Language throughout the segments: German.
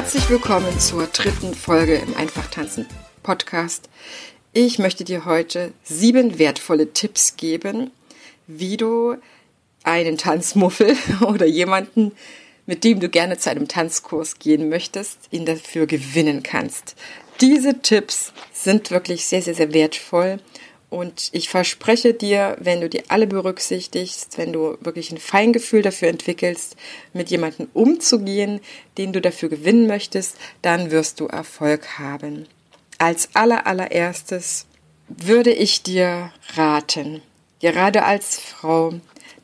Herzlich willkommen zur dritten Folge im Einfach tanzen Podcast. Ich möchte dir heute sieben wertvolle Tipps geben, wie du einen Tanzmuffel oder jemanden, mit dem du gerne zu einem Tanzkurs gehen möchtest, ihn dafür gewinnen kannst. Diese Tipps sind wirklich sehr, sehr, sehr wertvoll und ich verspreche dir, wenn du die alle berücksichtigst, wenn du wirklich ein Feingefühl dafür entwickelst, mit jemandem umzugehen, den du dafür gewinnen möchtest, dann wirst du Erfolg haben. Als aller, allererstes würde ich dir raten, gerade als Frau,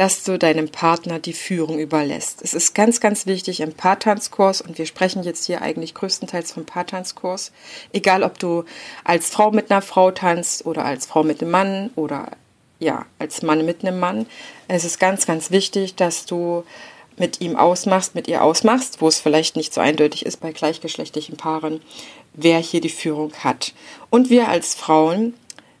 dass du deinem Partner die Führung überlässt. Es ist ganz, ganz wichtig im Paartanzkurs und wir sprechen jetzt hier eigentlich größtenteils vom Paartanzkurs. Egal, ob du als Frau mit einer Frau tanzt oder als Frau mit einem Mann oder ja, als Mann mit einem Mann. Es ist ganz, ganz wichtig, dass du mit ihm ausmachst, mit ihr ausmachst, wo es vielleicht nicht so eindeutig ist bei gleichgeschlechtlichen Paaren, wer hier die Führung hat. Und wir als Frauen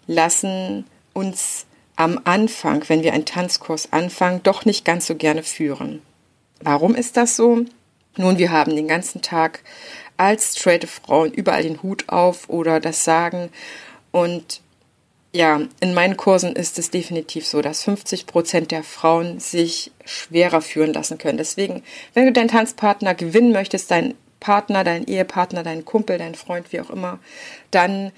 lassen uns am Anfang, wenn wir einen Tanzkurs anfangen, doch nicht ganz so gerne führen. Warum ist das so? Nun, wir haben den ganzen Tag als straight Frauen überall den Hut auf oder das Sagen. Und ja, in meinen Kursen ist es definitiv so, dass 50 Prozent der Frauen sich schwerer führen lassen können. Deswegen, wenn du deinen Tanzpartner gewinnen möchtest, deinen Partner, deinen Ehepartner, deinen Kumpel, deinen Freund, wie auch immer, dann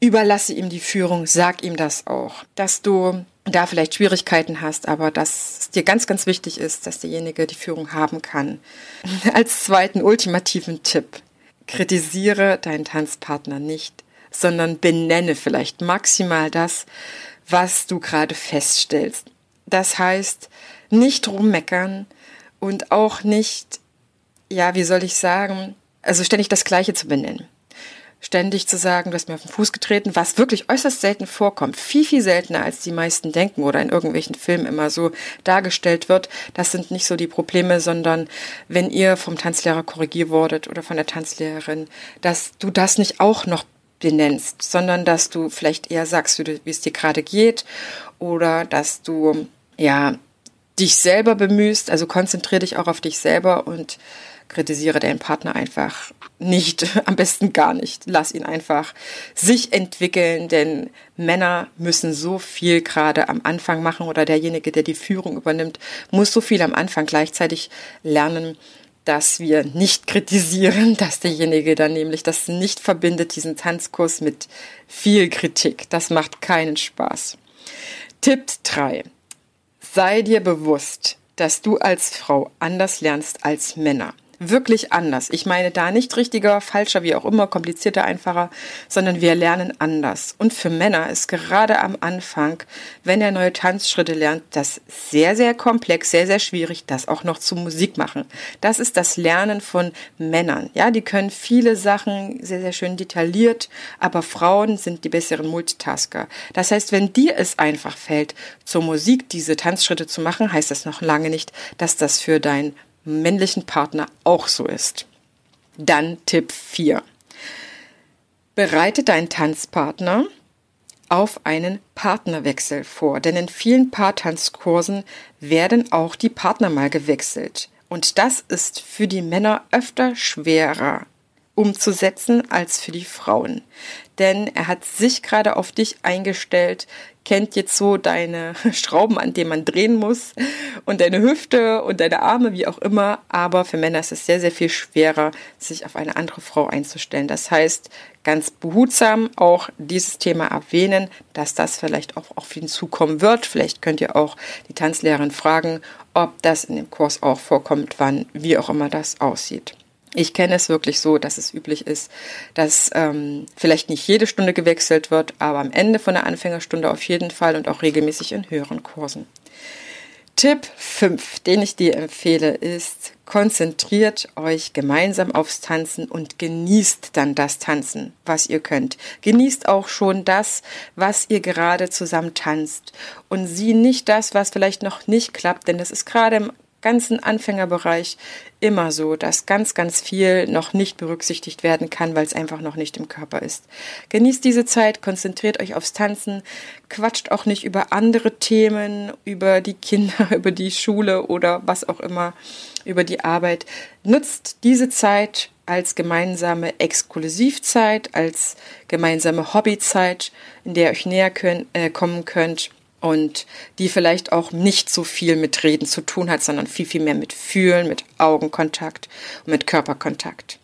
überlasse ihm die Führung, sag ihm das auch, dass du da vielleicht Schwierigkeiten hast, aber dass es dir ganz, ganz wichtig ist, dass derjenige die Führung haben kann. Als zweiten ultimativen Tipp, kritisiere deinen Tanzpartner nicht, sondern benenne vielleicht maximal das, was du gerade feststellst. Das heißt, nicht rummeckern und auch nicht, ja, wie soll ich sagen, also ständig das Gleiche zu benennen ständig zu sagen, du hast mir auf den Fuß getreten, was wirklich äußerst selten vorkommt. Viel, viel seltener, als die meisten denken oder in irgendwelchen Filmen immer so dargestellt wird. Das sind nicht so die Probleme, sondern wenn ihr vom Tanzlehrer korrigiert wurdet oder von der Tanzlehrerin, dass du das nicht auch noch benennst, sondern dass du vielleicht eher sagst, wie es dir gerade geht oder dass du, ja, dich selber bemühst, also konzentriere dich auch auf dich selber und kritisiere deinen Partner einfach nicht, am besten gar nicht. Lass ihn einfach sich entwickeln, denn Männer müssen so viel gerade am Anfang machen oder derjenige, der die Führung übernimmt, muss so viel am Anfang gleichzeitig lernen, dass wir nicht kritisieren, dass derjenige dann nämlich das nicht verbindet, diesen Tanzkurs mit viel Kritik. Das macht keinen Spaß. Tipp 3. Sei dir bewusst, dass du als Frau anders lernst als Männer wirklich anders. Ich meine da nicht richtiger, falscher, wie auch immer, komplizierter, einfacher, sondern wir lernen anders. Und für Männer ist gerade am Anfang, wenn er neue Tanzschritte lernt, das sehr, sehr komplex, sehr, sehr schwierig, das auch noch zu Musik machen. Das ist das Lernen von Männern. Ja, die können viele Sachen sehr, sehr schön detailliert, aber Frauen sind die besseren Multitasker. Das heißt, wenn dir es einfach fällt, zur Musik diese Tanzschritte zu machen, heißt das noch lange nicht, dass das für dein männlichen Partner auch so ist. Dann Tipp 4. Bereite deinen Tanzpartner auf einen Partnerwechsel vor, denn in vielen Paartanzkursen werden auch die Partner mal gewechselt. Und das ist für die Männer öfter schwerer umzusetzen als für die Frauen. Denn er hat sich gerade auf dich eingestellt, kennt jetzt so deine Schrauben, an denen man drehen muss und deine Hüfte und deine Arme, wie auch immer. Aber für Männer ist es sehr, sehr viel schwerer, sich auf eine andere Frau einzustellen. Das heißt, ganz behutsam auch dieses Thema erwähnen, dass das vielleicht auch auf ihn zukommen wird. Vielleicht könnt ihr auch die Tanzlehrerin fragen, ob das in dem Kurs auch vorkommt, wann, wie auch immer das aussieht. Ich kenne es wirklich so, dass es üblich ist, dass ähm, vielleicht nicht jede Stunde gewechselt wird, aber am Ende von der Anfängerstunde auf jeden Fall und auch regelmäßig in höheren Kursen. Tipp 5, den ich dir empfehle, ist, konzentriert euch gemeinsam aufs Tanzen und genießt dann das Tanzen, was ihr könnt. Genießt auch schon das, was ihr gerade zusammen tanzt und sieh nicht das, was vielleicht noch nicht klappt, denn das ist gerade im ganzen Anfängerbereich immer so, dass ganz, ganz viel noch nicht berücksichtigt werden kann, weil es einfach noch nicht im Körper ist. Genießt diese Zeit, konzentriert euch aufs Tanzen, quatscht auch nicht über andere Themen, über die Kinder, über die Schule oder was auch immer, über die Arbeit. Nutzt diese Zeit als gemeinsame Exklusivzeit, als gemeinsame Hobbyzeit, in der ihr euch näher können, äh, kommen könnt und die vielleicht auch nicht so viel mit Reden zu tun hat, sondern viel, viel mehr mit Fühlen, mit Augenkontakt und mit Körperkontakt.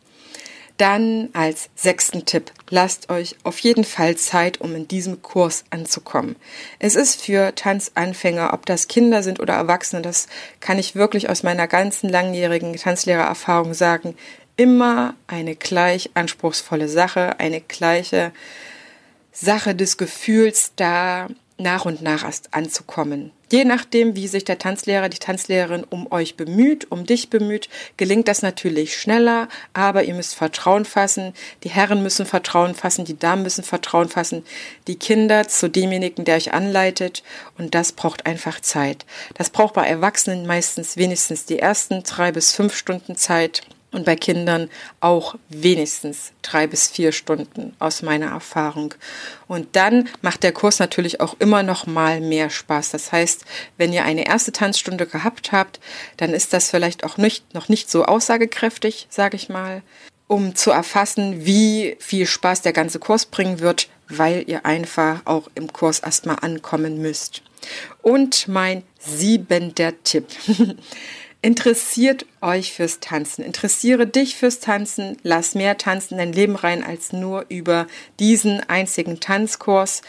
Dann als sechsten Tipp, lasst euch auf jeden Fall Zeit, um in diesem Kurs anzukommen. Es ist für Tanzanfänger, ob das Kinder sind oder Erwachsene, das kann ich wirklich aus meiner ganzen langjährigen Tanzlehrererfahrung sagen, immer eine gleich anspruchsvolle Sache, eine gleiche Sache des Gefühls da, nach und nach erst anzukommen. Je nachdem, wie sich der Tanzlehrer, die Tanzlehrerin um euch bemüht, um dich bemüht, gelingt das natürlich schneller, aber ihr müsst Vertrauen fassen, die Herren müssen Vertrauen fassen, die Damen müssen Vertrauen fassen, die Kinder zu demjenigen, der euch anleitet und das braucht einfach Zeit. Das braucht bei Erwachsenen meistens wenigstens die ersten drei bis fünf Stunden Zeit und bei Kindern auch wenigstens drei bis vier Stunden aus meiner Erfahrung. Und dann macht der Kurs natürlich auch immer noch mal mehr Spaß. Das heißt, wenn ihr eine erste Tanzstunde gehabt habt, dann ist das vielleicht auch nicht, noch nicht so aussagekräftig, sage ich mal, um zu erfassen, wie viel Spaß der ganze Kurs bringen wird, weil ihr einfach auch im Kurs erstmal ankommen müsst. Und mein siebenter Tipp. Interessiert euch fürs Tanzen. Interessiere dich fürs Tanzen. Lass mehr Tanzen in dein Leben rein als nur über diesen einzigen Tanzkurs.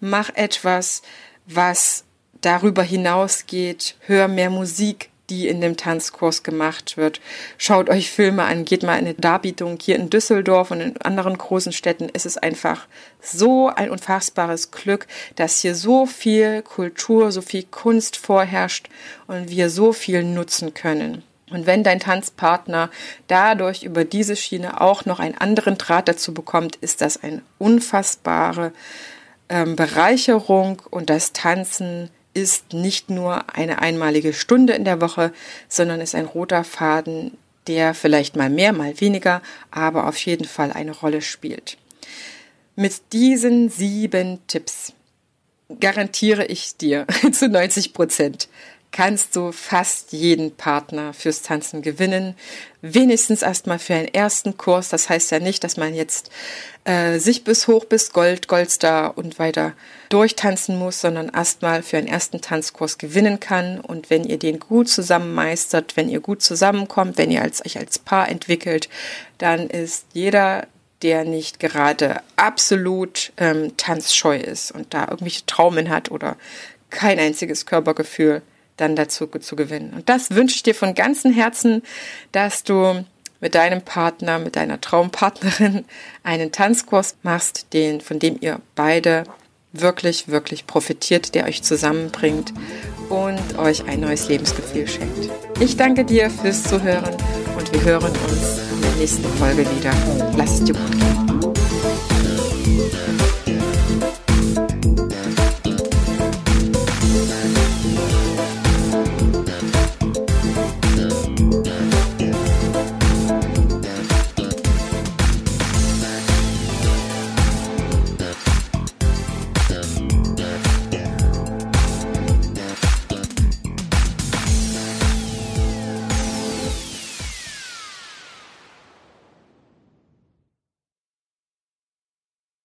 Mach etwas, was darüber hinausgeht. Hör mehr Musik die in dem Tanzkurs gemacht wird. Schaut euch Filme an, geht mal in eine Darbietung hier in Düsseldorf und in anderen großen Städten. Es ist einfach so ein unfassbares Glück, dass hier so viel Kultur, so viel Kunst vorherrscht und wir so viel nutzen können. Und wenn dein Tanzpartner dadurch über diese Schiene auch noch einen anderen Draht dazu bekommt, ist das eine unfassbare ähm, Bereicherung und das Tanzen ist nicht nur eine einmalige Stunde in der Woche, sondern ist ein roter Faden, der vielleicht mal mehr, mal weniger, aber auf jeden Fall eine Rolle spielt. Mit diesen sieben Tipps garantiere ich dir zu 90 Prozent, kannst du fast jeden Partner fürs Tanzen gewinnen. Wenigstens erstmal für einen ersten Kurs. Das heißt ja nicht, dass man jetzt äh, sich bis hoch bis Gold, Goldstar und weiter durchtanzen muss, sondern erstmal für einen ersten Tanzkurs gewinnen kann. Und wenn ihr den gut zusammen meistert, wenn ihr gut zusammenkommt, wenn ihr als, euch als Paar entwickelt, dann ist jeder der nicht gerade absolut ähm, tanzscheu ist und da irgendwelche Traumen hat oder kein einziges Körpergefühl, dann dazu zu gewinnen. Und das wünsche ich dir von ganzem Herzen, dass du mit deinem Partner, mit deiner Traumpartnerin einen Tanzkurs machst, den, von dem ihr beide wirklich, wirklich profitiert, der euch zusammenbringt und euch ein neues Lebensgefühl schenkt. Ich danke dir fürs Zuhören und wir hören uns in der nächsten Folge wieder. Lass es dir gut gehen.